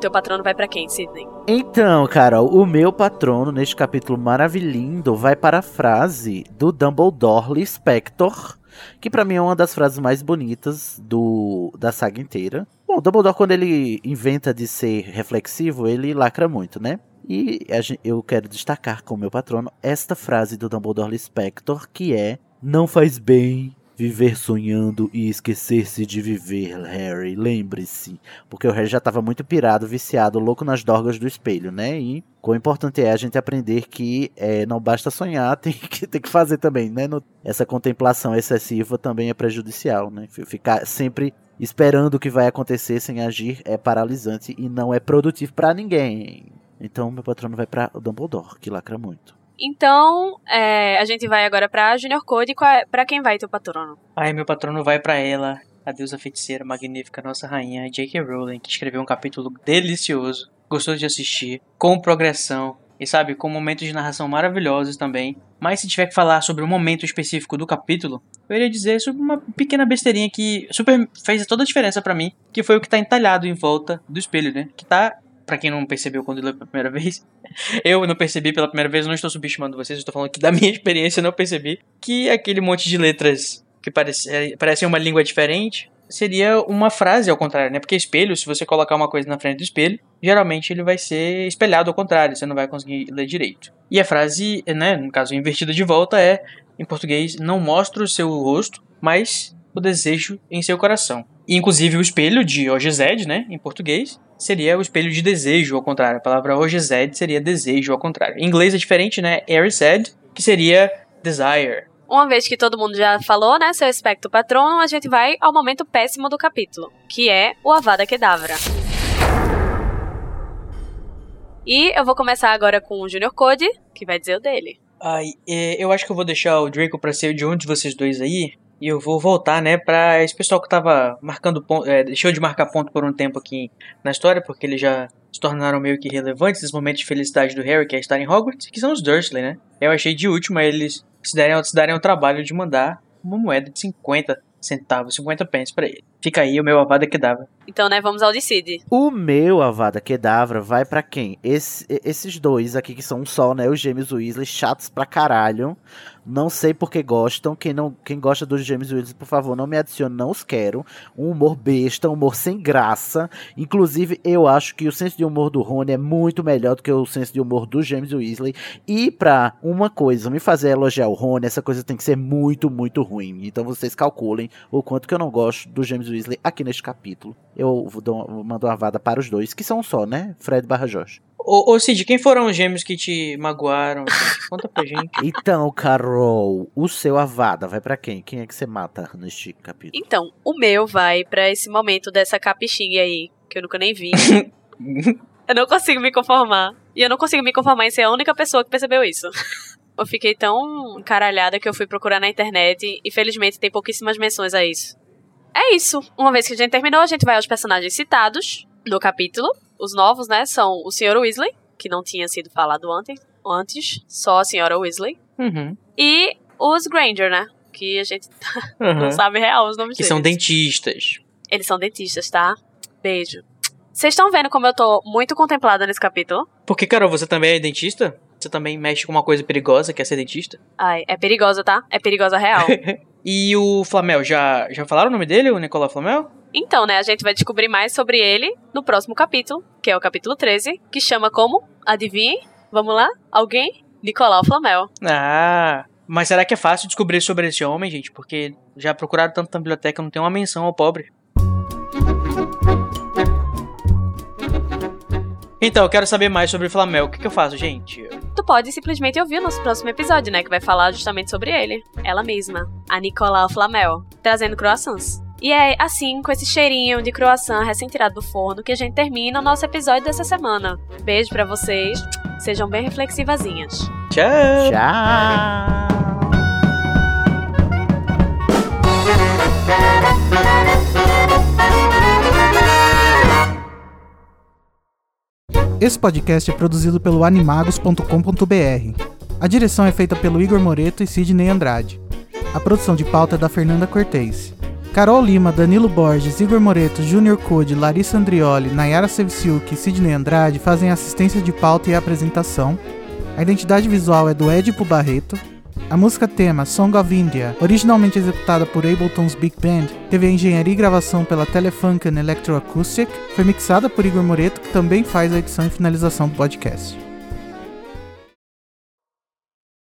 Teu patrono vai pra quem, Sidney? Então, cara, o meu patrono neste capítulo maravilhindo vai para a frase do Dumbledore Spector, que pra mim é uma das frases mais bonitas do da saga inteira. Bom, o Dumbledore quando ele inventa de ser reflexivo, ele lacra muito, né? E eu quero destacar como meu patrono esta frase do Dumbledore Spector, que é: Não faz bem viver sonhando e esquecer-se de viver, Harry. Lembre-se. Porque o Harry já estava muito pirado, viciado, louco nas dorgas do espelho, né? E quão importante é a gente aprender que é, não basta sonhar, tem que, tem que fazer também, né? No- essa contemplação excessiva também é prejudicial, né? Ficar sempre esperando o que vai acontecer sem agir é paralisante e não é produtivo pra ninguém. Então, meu patrono vai pra Dumbledore, que lacra muito. Então, é, a gente vai agora pra Junior Code. É- Pra quem vai teu patrono? Ai, meu patrono vai pra ela, a deusa feiticeira magnífica, nossa rainha J.K. Rowling, que escreveu um capítulo delicioso, gostoso de assistir, com progressão e sabe, com momentos de narração maravilhosos também. Mas se tiver que falar sobre um momento específico do capítulo, eu iria dizer sobre uma pequena besteirinha que super fez toda a diferença pra mim, que foi o que tá entalhado em volta do espelho, né? Que tá, pra quem não percebeu quando leu pela primeira vez, eu não percebi pela primeira vez, não estou subestimando vocês, estou falando que da minha experiência eu não percebi que aquele monte de letras que parece, parecem uma língua diferente seria uma frase ao contrário, né? Porque espelho, se você colocar uma coisa na frente do espelho, geralmente ele vai ser espelhado ao contrário, você não vai conseguir ler direito. E a frase, né, no caso invertida de volta é, em português, não mostra o seu rosto, mas o desejo em seu coração. E, inclusive o espelho de Ogezed, né, em português, seria o espelho de desejo ao contrário. A palavra Ogezed seria desejo ao contrário. Em inglês é diferente, né? Erised, que seria desire. Uma vez que todo mundo já falou, né, seu aspecto patrono, a gente vai ao momento péssimo do capítulo, que é o Avada Kedavra. E eu vou começar agora com o Junior Code, que vai dizer o dele. Ai, é, eu acho que eu vou deixar o Draco pra ser de um de vocês dois aí. E eu vou voltar, né, pra esse pessoal que tava marcando ponto. É, deixou de marcar ponto por um tempo aqui na história, porque eles já se tornaram meio que relevantes nesses momentos de felicidade do Harry, que é estar em Hogwarts, que são os Dursley, né? Eu achei de última eles se darem, se darem o trabalho de mandar uma moeda de 50 centavos, 50 pence pra ele. Fica aí o meu Avada Kedavra. Então, né, vamos ao Decide. O meu Avada Kedavra vai pra quem? Esse- esses dois aqui que são um só, né? Os gêmeos Weasley, chatos pra caralho. Não sei porque gostam. Quem, não, quem gosta dos gêmeos Weasley, por favor, não me adicione, não os quero. Um humor besta, um humor sem graça. Inclusive, eu acho que o senso de humor do Rony é muito melhor do que o senso de humor dos gêmeos Weasley. E pra uma coisa me fazer elogiar o Rony, essa coisa tem que ser muito, muito ruim. Então vocês calculem o quanto que eu não gosto dos gêmeos Weasley aqui neste capítulo. Eu vou, dar uma- vou mandar uma vada para os dois, que são um só, né? Fred barra Jorge. Ô, ô Cid, quem foram os gêmeos que te magoaram? Cid? Conta pra gente. Então, Carol, o seu Avada vai pra quem? Quem é que você mata neste capítulo? Então, o meu vai pra esse momento dessa capixinha aí, que eu nunca nem vi. eu não consigo me conformar. E eu não consigo me conformar em ser a única pessoa que percebeu isso. Eu fiquei tão encaralhada que eu fui procurar na internet e felizmente tem pouquíssimas menções a isso. É isso. Uma vez que a gente terminou, a gente vai aos personagens citados no capítulo. Os novos, né, são o Sr. Weasley, que não tinha sido falado antes, antes só a Sra. Weasley. Uhum. E os Granger, né, que a gente Uhum. não sabe real os nomes Que deles. são dentistas. Eles são dentistas, tá? Beijo. Vocês estão vendo como eu tô muito contemplada nesse capítulo? Porque, Carol, você também é dentista? Você também mexe com uma coisa perigosa, que é ser dentista? Ai, é perigosa, tá? É perigosa real. E o Flamel, já, já falaram o nome dele, o Nicolau Flamel? então, né, a gente vai descobrir mais sobre ele no próximo capítulo, que é o capítulo 13, que chama como? Adivinhem? Vamos lá? Alguém? Nicolau Flamel. Ah, mas será que é fácil descobrir sobre esse homem, gente? Porque já procuraram tanto na biblioteca, não tem uma menção ao pobre. Então, eu quero saber mais sobre o Flamel. O que, que eu faço, gente? Tu pode simplesmente ouvir o nosso próximo episódio, né, que vai falar justamente sobre ele. Ela mesma, a Nicolau Flamel, trazendo croissants. E é assim, com esse cheirinho de croissant recém-tirado do forno, que a gente termina o nosso episódio dessa semana. Beijo pra vocês, sejam bem reflexivazinhas. Tchau! Tchau! Esse podcast é produzido pelo animagos.com.br. A direção é feita pelo Igor Moreto e Sidney Andrade. A produção de pauta é da Fernanda Cortez. Carol Lima, Danilo Borges, Igor Moreto, Júnior Code, Larissa Andrioli, Nayara Sevciuk e Sidney Andrade fazem assistência de pauta e apresentação. A identidade visual é do Edipo Barreto. A música tema Song of India, originalmente executada por Ableton's Big Band, teve a engenharia e gravação pela Telefunken Electroacoustic, foi mixada por Igor Moreto, que também faz a edição e finalização do podcast.